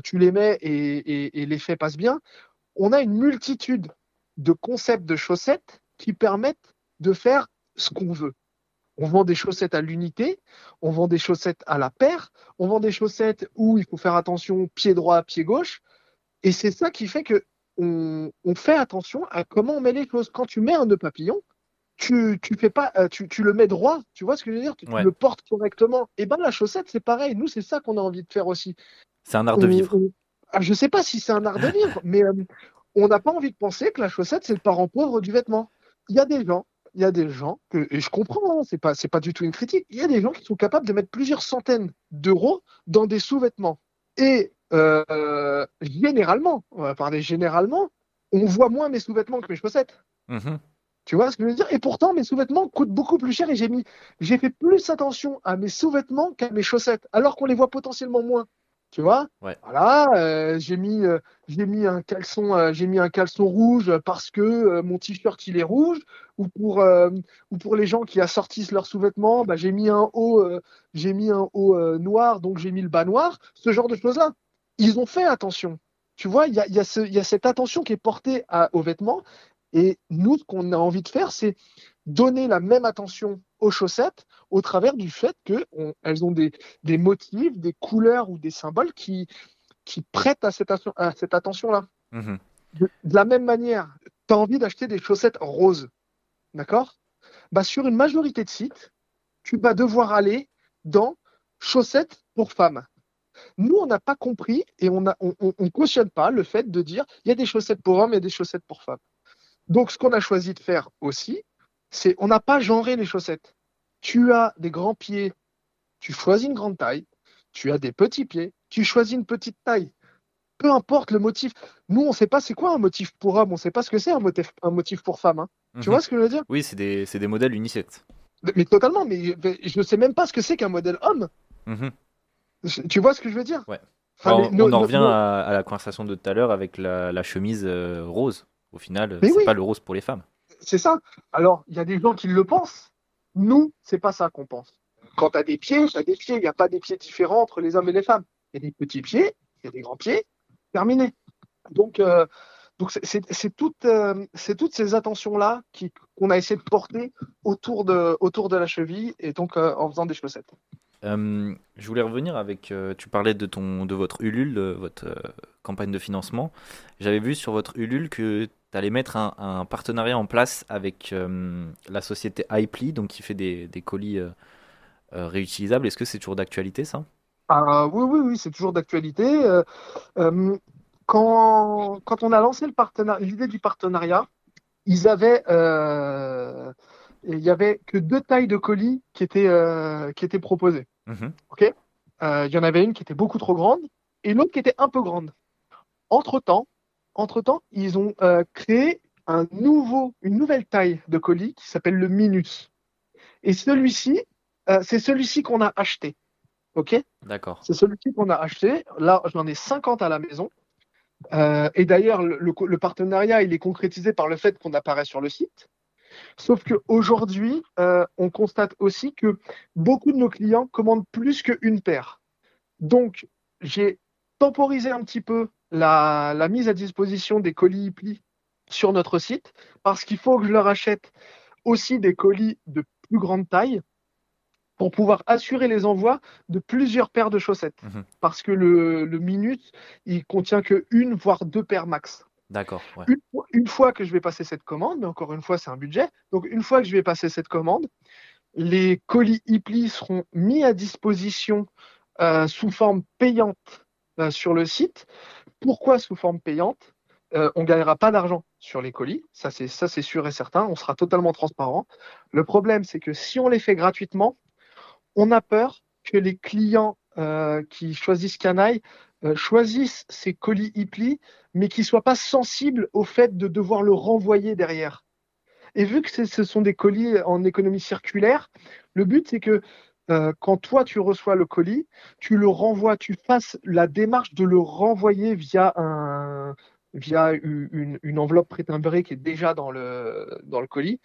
tu les mets et, et l'effet passe bien. On a une multitude de concepts de chaussettes qui permettent de faire ce qu'on veut. On vend des chaussettes à l'unité, on vend des chaussettes à la paire, on vend des chaussettes où il faut faire attention pied droit, pied gauche. Et c'est ça qui fait que on, fait attention à comment on met les choses. Quand tu mets un nœud papillon, tu, tu fais pas, euh, tu, le mets droit, tu vois ce que je veux dire? Tu, le portes correctement. Et ben la chaussette, c'est pareil. Nous, c'est ça qu'on a envie de faire aussi. C'est un art de vivre. Je ah, je sais pas si c'est un art de vivre, mais euh, on n'a pas envie de penser que la chaussette, c'est le parent pauvre du vêtement. Il y a des gens, il y a des gens, et je comprends, hein, c'est pas, c'est pas du tout une critique, il y a des gens qui sont capables de mettre plusieurs centaines d'euros dans des sous-vêtements. Et euh, généralement, on va parler généralement, on voit moins mes sous-vêtements que mes chaussettes. Mm-hmm. Tu vois ce que je veux dire? Et pourtant, mes sous-vêtements coûtent beaucoup plus cher et j'ai mis, j'ai fait plus attention à mes sous-vêtements qu'à mes chaussettes, alors qu'on les voit potentiellement moins. Tu vois? Voilà, euh, j'ai mis, euh, j'ai mis un caleçon, euh, j'ai mis un caleçon rouge parce que mon t-shirt il est rouge, ou pour, ou pour les gens qui assortissent leurs sous-vêtements, bah, j'ai mis un haut, j'ai mis un haut noir, donc j'ai mis le bas noir. Ce genre de choses-là, ils ont fait attention. Tu vois, il y a, y, a y a, cette attention qui est portée à, aux vêtements, et nous, ce qu'on a envie de faire, c'est donner la même attention aux chaussettes au travers du fait qu'elles ont des, des, motifs, des couleurs ou des symboles qui, qui prêtent à cette, à cette attention-là. Mhm. De, la même manière, tu as envie d'acheter des chaussettes roses, d'accord? Bah, Sur une majorité de sites, tu vas devoir aller dans chaussettes pour femmes. Nous, on n'a pas compris et on ne on, on cautionne pas le fait de dire il y a des chaussettes pour hommes et des chaussettes pour femmes. Donc, ce qu'on a choisi de faire aussi, c'est on n'a pas genré les chaussettes. Tu as des grands pieds, tu choisis une grande taille. Tu as des petits pieds, tu choisis une petite taille. Peu importe le motif. Nous, on ne sait pas c'est quoi un motif pour homme, on ne sait pas ce que c'est un motif, un motif pour femme. Hein. Tu mhm. vois ce que je veux dire? Oui, c'est des, des, modèles unisexes. Mais totalement, mais je ne sais même pas ce que c'est qu'un modèle homme. Mhm. Tu vois ce que je veux dire? Ouais. on, en revient à, la conversation de tout à l'heure avec la, chemise euh, rose. Au final, c'est pas le rose pour les femmes. C'est ça. Alors, il y a des gens qui le pensent. Nous, c'est pas ça qu'on pense. Quand tu as des pieds, tu as des pieds. Il n'y a pas des pieds différents entre les hommes et les femmes. Il y a des petits pieds, il y a des grands pieds. Terminé. Donc, euh, donc c'est toutes, euh, ces attentions-là qu'on a essayé de porter autour de, autour de la cheville et donc euh, en faisant des chaussettes. Je voulais revenir avec. tu parlais de, ton, de votre Ulule, de votre campagne de financement. J'avais vu sur votre Ulule que tu allais mettre un, partenariat en place avec euh, la société iPli, donc qui fait des, colis euh, euh, réutilisables. Est-ce que c'est toujours d'actualité ça? Ah, Oui, oui, oui, c'est toujours d'actualité. Quand, quand, on a lancé l'idée du partenariat, il n'y avait que deux tailles de colis qui étaient, qui étaient proposées. Mhm. Ok il y en avait une qui était beaucoup trop grande et l'autre qui était un peu grande. Entre-temps, entre-temps, ils ont euh, créé un nouveau, une nouvelle taille de colis qui s'appelle le Minus. Et celui-ci, euh, c'est celui-ci qu'on a acheté. OK D'accord. C'est celui-ci qu'on a acheté. Là, j'en ai 50 à la maison. Euh, et d'ailleurs, le, partenariat, il est concrétisé par le fait qu'on apparaît sur le site. Sauf qu'aujourd'hui, on constate aussi que beaucoup de nos clients commandent plus qu'une paire. Donc, j'ai temporisé un petit peu la, mise à disposition des colis plis sur notre site parce qu'il faut que je leur achète aussi des colis de plus grande taille pour pouvoir assurer les envois de plusieurs paires de chaussettes. Mhm. Parce que le, le minute, il contient que une, voire deux paires max. D'accord. Une, fois que je vais passer cette commande, mais encore une fois, c'est un budget. Donc, une fois que je vais passer cette commande, les colis e seront mis à disposition euh, sous forme payante euh, sur le site pourquoi sous forme payante? Euh, on gagnera pas d'argent sur les colis. Ça, c'est sûr et certain. On sera totalement transparent. Le problème, c'est que si on les fait gratuitement, on a peur que les clients qui choisissent Canaille choisissent ces colis Ipli, mais qui soient pas sensibles au fait de devoir le renvoyer derrière. Et vu que ce sont des colis en économie circulaire, le but c'est que euh, quand toi tu reçois le colis, tu le renvoies, tu fasses la démarche de le renvoyer via un via une, une enveloppe prétimbrée qui est déjà dans le dans le colis.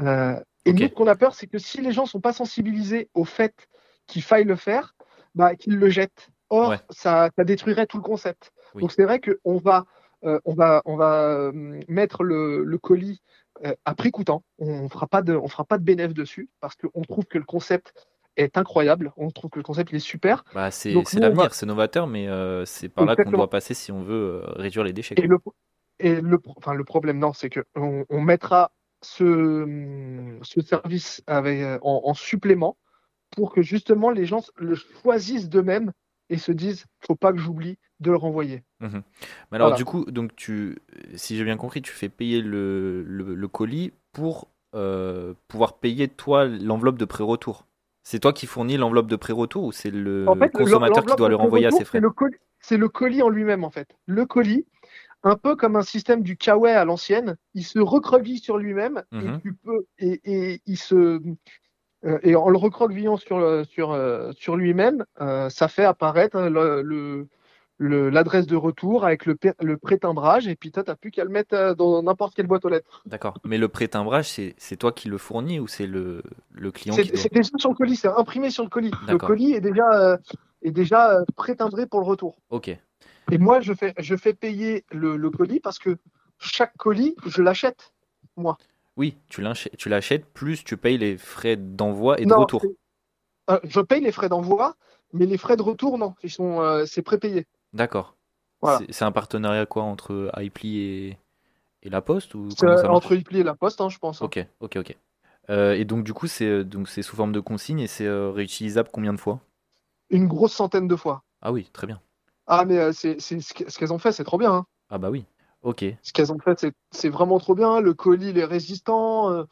Euh, et Ok. nous, ce qu'on a peur, c'est que si les gens sont pas sensibilisés au fait qu'il faille le faire, bah, qu'ils le jettent. Or, Ouais. ça, ça détruirait tout le concept. Oui. Donc c'est vrai qu'on va, euh, on va, on va euh, mettre le, le colis euh, à prix coûtant. On fera pas de, on fera pas de bénéfice dessus parce qu'on trouve que le concept est incroyable. On trouve que le concept il est super. Bah, c'est l'avenir, va- c'est novateur, mais euh, c'est par là qu'on doit passer si on veut réduire les déchets. Et le, et le, enfin, le problème, non, c'est que on, mettra ce, ce service avec, en, en supplément pour que justement les gens le choisissent d'eux-mêmes et se disent, faut pas que j'oublie de le renvoyer. Mais alors, Voilà. du coup, donc tu, si j'ai bien compris, tu fais payer le, le, le colis pour euh, pouvoir payer toi l'enveloppe de pré-retour. C'est toi qui fournis l'enveloppe de pré-retour ou c'est le En fait, consommateur qui doit le renvoyer à ses frais? C'est le colis, en lui-même, en fait. Le colis, un peu comme un système du kawaii à l'ancienne, il se recroqueville sur lui-même Mhm. et tu peux et, et il se et en le recroquevillant sur sur euh, sur lui-même, euh, ça fait apparaître le- le- l'adresse de retour avec le, le pré-timbrage et puis toi t'as plus qu'à le mettre euh, dans n'importe quelle boîte aux lettres. D'accord. Mais le pré-timbrage, c'est toi qui le fournis ou c'est le, le client C'est doit déjà sur le colis, c'est imprimé sur le colis. Le colis est déjà euh, est déjà euh, pré-timbré pour le retour. Ok. Et moi, je fais, je fais payer le, le colis parce que chaque colis, je l'achète. Oui, tu l'achètes, tu l'achètes, plus tu payes les frais d'envoi et de Non, retour. euh, je paye les frais d'envoi, mais les frais de retour, non. Ils sont, euh, c'est prépayé. D'accord. Voilà. C'est- un partenariat quoi entre iPli et, et La Poste ou ça entre Ipli et la Poste, hein, je pense. hein. Ok, ok, ok. Euh, et donc du coup, c'est donc c'est sous forme de consigne et c'est réutilisable combien de fois? Une grosse centaine de fois. Ah oui, très bien. Ah, mais c'est, ce qu'elles ont fait, c'est trop bien. hein. Ah bah oui. Ok. Ce qu'elles ont fait, c'est, vraiment trop bien. Le colis, il est résistant. euh,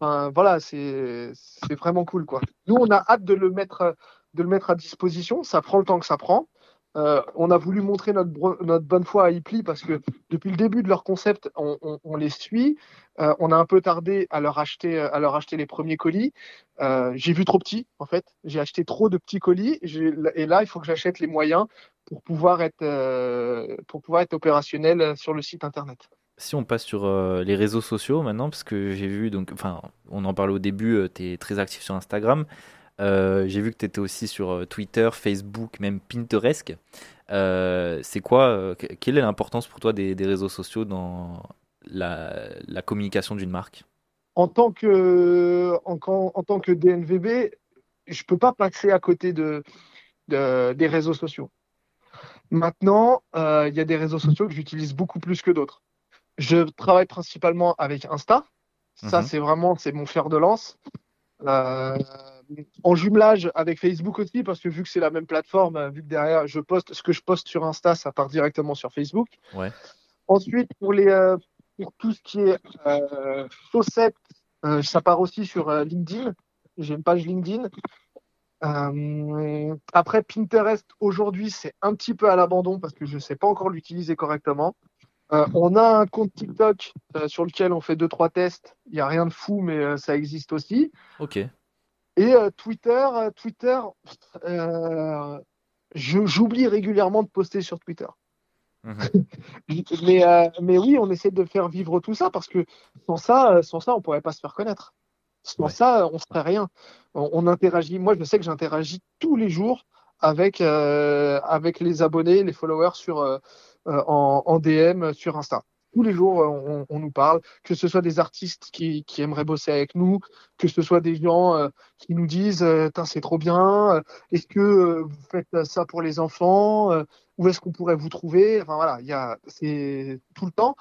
Enfin, voilà, c'est, vraiment cool, quoi. Nous, on a hâte de le mettre, de le mettre à disposition. Ça prend le temps que ça prend. Euh, on a voulu montrer notre, notre bonne foi à Ipli parce que depuis le début de leur concept, on, on- les suit. Euh, on a un peu tardé à leur acheter, à leur acheter les premiers colis. J'ai vu trop petit, en fait. J'ai acheté trop de petits colis. Et là, il faut que j'achète les moyens pour pouvoir être, euh, pour pouvoir être opérationnel euh, sur le site internet. Si on passe sur euh, les réseaux sociaux maintenant, parce que j'ai vu, donc, enfin, on en parlait au début, tu es très actif sur Instagram. J'ai vu que tu étais aussi sur Twitter, Facebook, même Pinterest. C'est quoi, que- quelle est l'importance pour toi des, des réseaux sociaux dans la, la communication d'une marque? En tant que, en, en- en tant que DNVB, je peux pas passer à côté de, de- des réseaux sociaux. Maintenant, euh, il y a des réseaux sociaux que j'utilise beaucoup plus que d'autres. Je travaille principalement avec Insta. Ça, Mhm. c'est vraiment, c'est mon fer de lance. Euh, en jumelage avec Facebook aussi, parce que vu que c'est la même plateforme, euh, vu que derrière, je poste ce que je poste sur Insta, ça part directement sur Facebook. Ouais. Ensuite, pour les, euh, pour tout ce qui est euh, chaussettes, ça part aussi sur LinkedIn. J'ai une page LinkedIn. Euh, après, Pinterest, aujourd'hui, c'est un petit peu à l'abandon parce que je ne sais pas encore l'utiliser correctement. Euh, on a un compte TikTok euh, sur lequel on fait deux trois tests. Il n'y a rien de fou, mais ça existe aussi. Ok. Et Twitter, Twitter, j'oublie régulièrement de poster sur Twitter. Mhm. mais, mais oui, on essaie de faire vivre tout ça parce que sans ça, sans ça, on pourrait pas se faire connaître. Sans Ouais. ça, on ferait rien. On, on interagit. Moi, je sais que j'interagis tous les jours avec euh, avec les abonnés, les followers sur euh, euh, en, en DM sur Insta. Tous les jours, on, on nous parle, que ce soit des artistes qui, qui aimeraient bosser avec nous, que ce soit des gens euh, qui nous disent c'est trop bien, est-ce que vous faites ça pour les enfants, où est-ce qu'on pourrait vous trouver? Enfin voilà, il y a c'est tout le temps.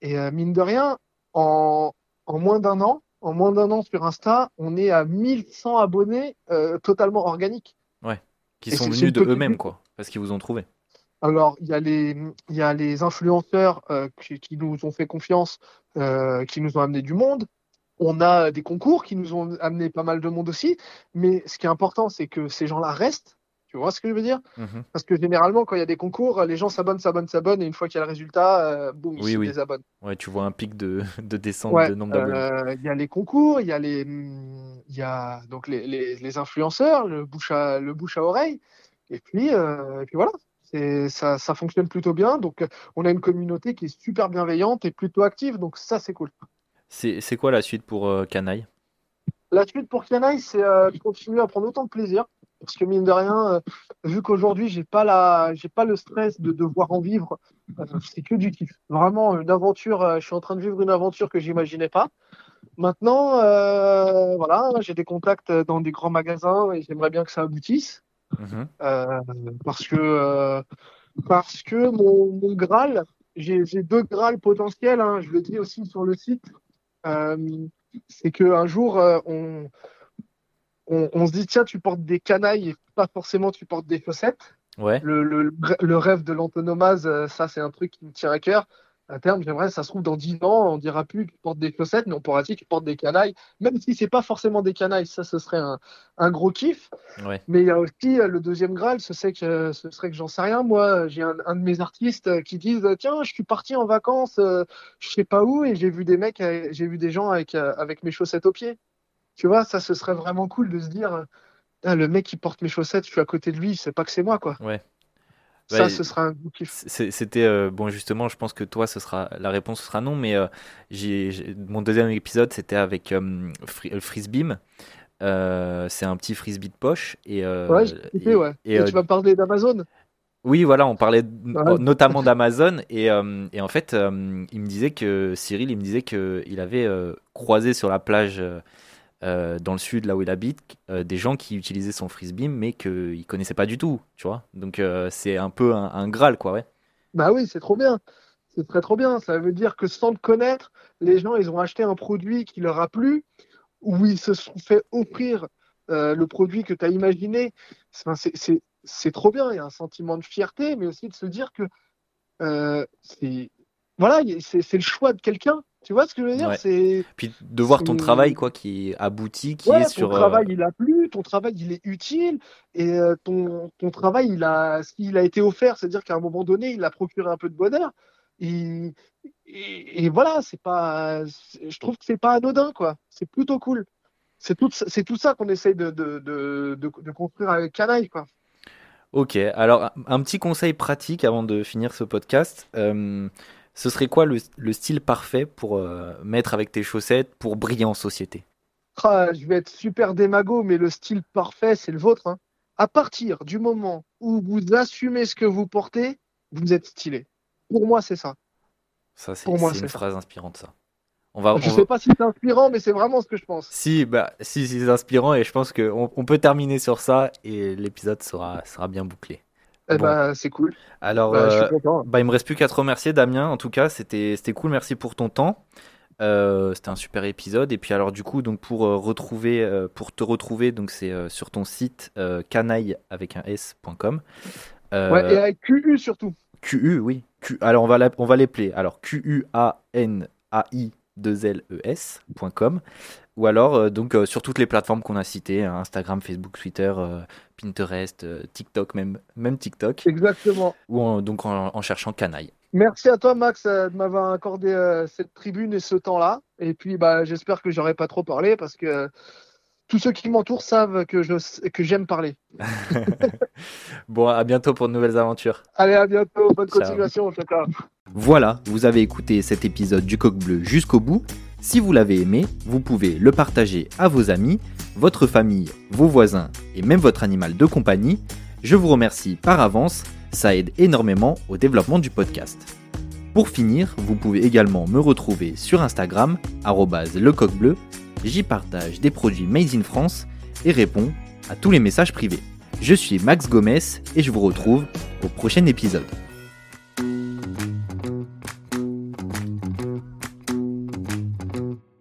Et mine de rien, en, en moins d'un an, en moins d'un an sur Insta, on est à 1100 abonnés euh, totalement organiques. Qui Et sont venus de eux-mêmes, quoi, parce qu'ils vous ont trouvé. Alors, il y a les, il y a les influenceurs euh, qui, qui nous ont fait confiance, euh, qui nous ont amené du monde. On a des concours qui nous ont amené pas mal de monde aussi. Mais ce qui est important, c'est que ces gens-là restent. Tu vois ce que je veux dire Mhm. Parce que généralement, quand il y a des concours, les gens s'abonnent, s'abonnent, s'abonnent, et une fois qu'il y a le résultat, euh, boum, Oui, ils se oui. désabonnent. Ouais, tu vois un pic de, de descente Ouais, de nombre d'abonnés. euh, il y a les concours, il y a les, il y a donc les, les, les influenceurs, le bouche à, le bouche à oreille, et puis, euh, et puis voilà, c'est, ça, ça fonctionne plutôt bien. Donc, on a une communauté qui est super bienveillante et plutôt active, donc ça, c'est cool. C'est quoi la suite pour euh, Canaille La suite pour Canaille, c'est euh, de continuer à prendre autant de plaisir. Parce que mine de rien, euh, vu qu'aujourd'hui, j'ai pas la, j'ai pas le stress de devoir en vivre, euh, c'est que du kiff. Vraiment, une aventure, euh, je suis en train de vivre une aventure que j'imaginais pas. Maintenant, euh, voilà, j'ai des contacts dans des grands magasins et j'aimerais bien que ça aboutisse. Mhm. Euh, parce que, euh, parce que mon, mon Graal, j'ai j'ai deux Graals potentiels, hein, je le dis aussi sur le site. C'est qu'un jour, on, on, on se dit, tiens, tu portes des canailles et pas forcément tu portes des chaussettes. Ouais. Le, le, le rêve de l'antonomase, euh, ça, c'est un truc qui me tient à cœur. À terme, j'aimerais, ça se trouve, dans 10 ans, on dira plus tu portes des chaussettes, mais on pourra dire tu portes des canailles. Même si c'est pas forcément des canailles, ça, ce serait un, un gros kiff. Ouais. Mais il y a aussi euh, le deuxième Graal, ce, serait que, ce serait que j'en sais rien. Moi, j'ai un, un de mes artistes euh, qui disent Tiens, je suis parti en vacances, euh, je sais pas où, et j'ai vu des mecs, j'ai vu des gens avec, euh, avec mes chaussettes aux pieds. Tu vois, ça, ce serait vraiment cool de se dire euh, Ah, Le mec qui porte mes chaussettes, je suis à côté de lui, il sait pas que c'est moi, quoi. Ouais. Ça, Ouais, ce sera un kiff. C'était euh, bon justement, je pense que toi, ce sera la réponse sera non, mais euh, j'ai mon deuxième épisode c'était avec euh, euh, Frisbeam. C'est un petit frisbee de poche et, Ouais, et- ouais. et, Et, tu vas parler d'Amazon? Oui voilà, on parlait Ouais. notamment d'Amazon et, et en fait il me disait que Cyril il me disait que il avait croisé sur la plage euh, dans le sud là où il habite euh, des gens qui utilisaient son frisbeam mais qu'il connaissait pas du tout, tu vois. Donc euh, c'est un peu un, graal quoi, ouais. Bah oui, c'est trop bien. C'est très trop bien. Ça veut dire que sans te connaître, les gens, ils ont acheté un produit qui leur a plu, ou ils se sont fait offrir le produit que tu as imaginé. C'est- trop bien. Il y a un sentiment de fierté, mais aussi de se dire que c'est voilà, c'est le choix de quelqu'un. Tu vois ce que je veux dire? Ouais. C'est Puis de voir ton travail quoi qui aboutit, qui Ouais, est ton sur euh, travail il a plu, ton travail il est utile et euh, ton, ton travail il a s'il a été offert, c'est-à-dire qu'à un moment donné il a procuré un peu de bonheur. Et, et, et voilà, c'est pas, je trouve que c'est pas anodin quoi. C'est plutôt cool. C'est tout, c'est tout ça qu'on essaye de, de, de, construire avec Canaille quoi. Ok, alors un- un petit conseil pratique avant de finir ce podcast. Euh, ce serait quoi le, le style parfait pour euh, mettre avec tes chaussettes pour briller en société? Ah, je vais être super démago, mais le style parfait c'est le vôtre. Hein. À partir du moment où vous assumez ce que vous portez, vous êtes stylé. Pour moi c'est ça. Ça, c'est une ça. phrase inspirante, ça. On va, Je on sais va- pas si c'est inspirant, mais c'est vraiment ce que je pense. Si, bah, si, si, c'est inspirant et je pense qu'on on peut terminer sur ça et l'épisode sera, sera bien bouclé. Eh Bon. ben, c'est cool. Alors, Bah, je euh, suis content. Bah, il me reste plus qu'à te remercier, Damien. En tout cas, c'était c'était cool. Merci pour ton temps. Euh, c'était un super épisode. Et puis alors, du coup, donc pour euh, retrouver, euh, pour te retrouver, donc c'est euh, sur ton site euh, canaille avec un s.com. Euh, Ouais, et avec QU surtout. QU, oui. Q, alors on va la- on va l'épeler. Alors Q U A N A I 2 L E S.com ou alors euh, donc euh, sur toutes les plateformes qu'on a citées, hein, Instagram, Facebook, Twitter, euh, Pinterest, TikTok même même TikTok Exactement. ou en- donc en, en cherchant canaille. Merci à toi, Max, de m'avoir accordé euh, cette tribune et ce temps-là. Et puis, bah, j'espère que j'aurai pas trop parlé parce que euh, tous ceux qui m'entourent savent que je que j'aime parler. Bon, à bientôt pour de nouvelles aventures. Allez, à bientôt. Bonne Ciao. continuation. Ciao. Voilà, vous avez écouté cet épisode du Coq Bleu jusqu'au bout. Si vous l'avez aimé, vous pouvez le partager à vos amis, votre famille, vos voisins et même votre animal de compagnie. Je vous remercie par avance, ça aide énormément au développement du podcast. Pour finir, vous pouvez également me retrouver sur Instagram, lecoqbleu. J'y partage des produits made in France et réponds à tous les messages privés. Je suis Max Gomez et je vous retrouve au prochain épisode.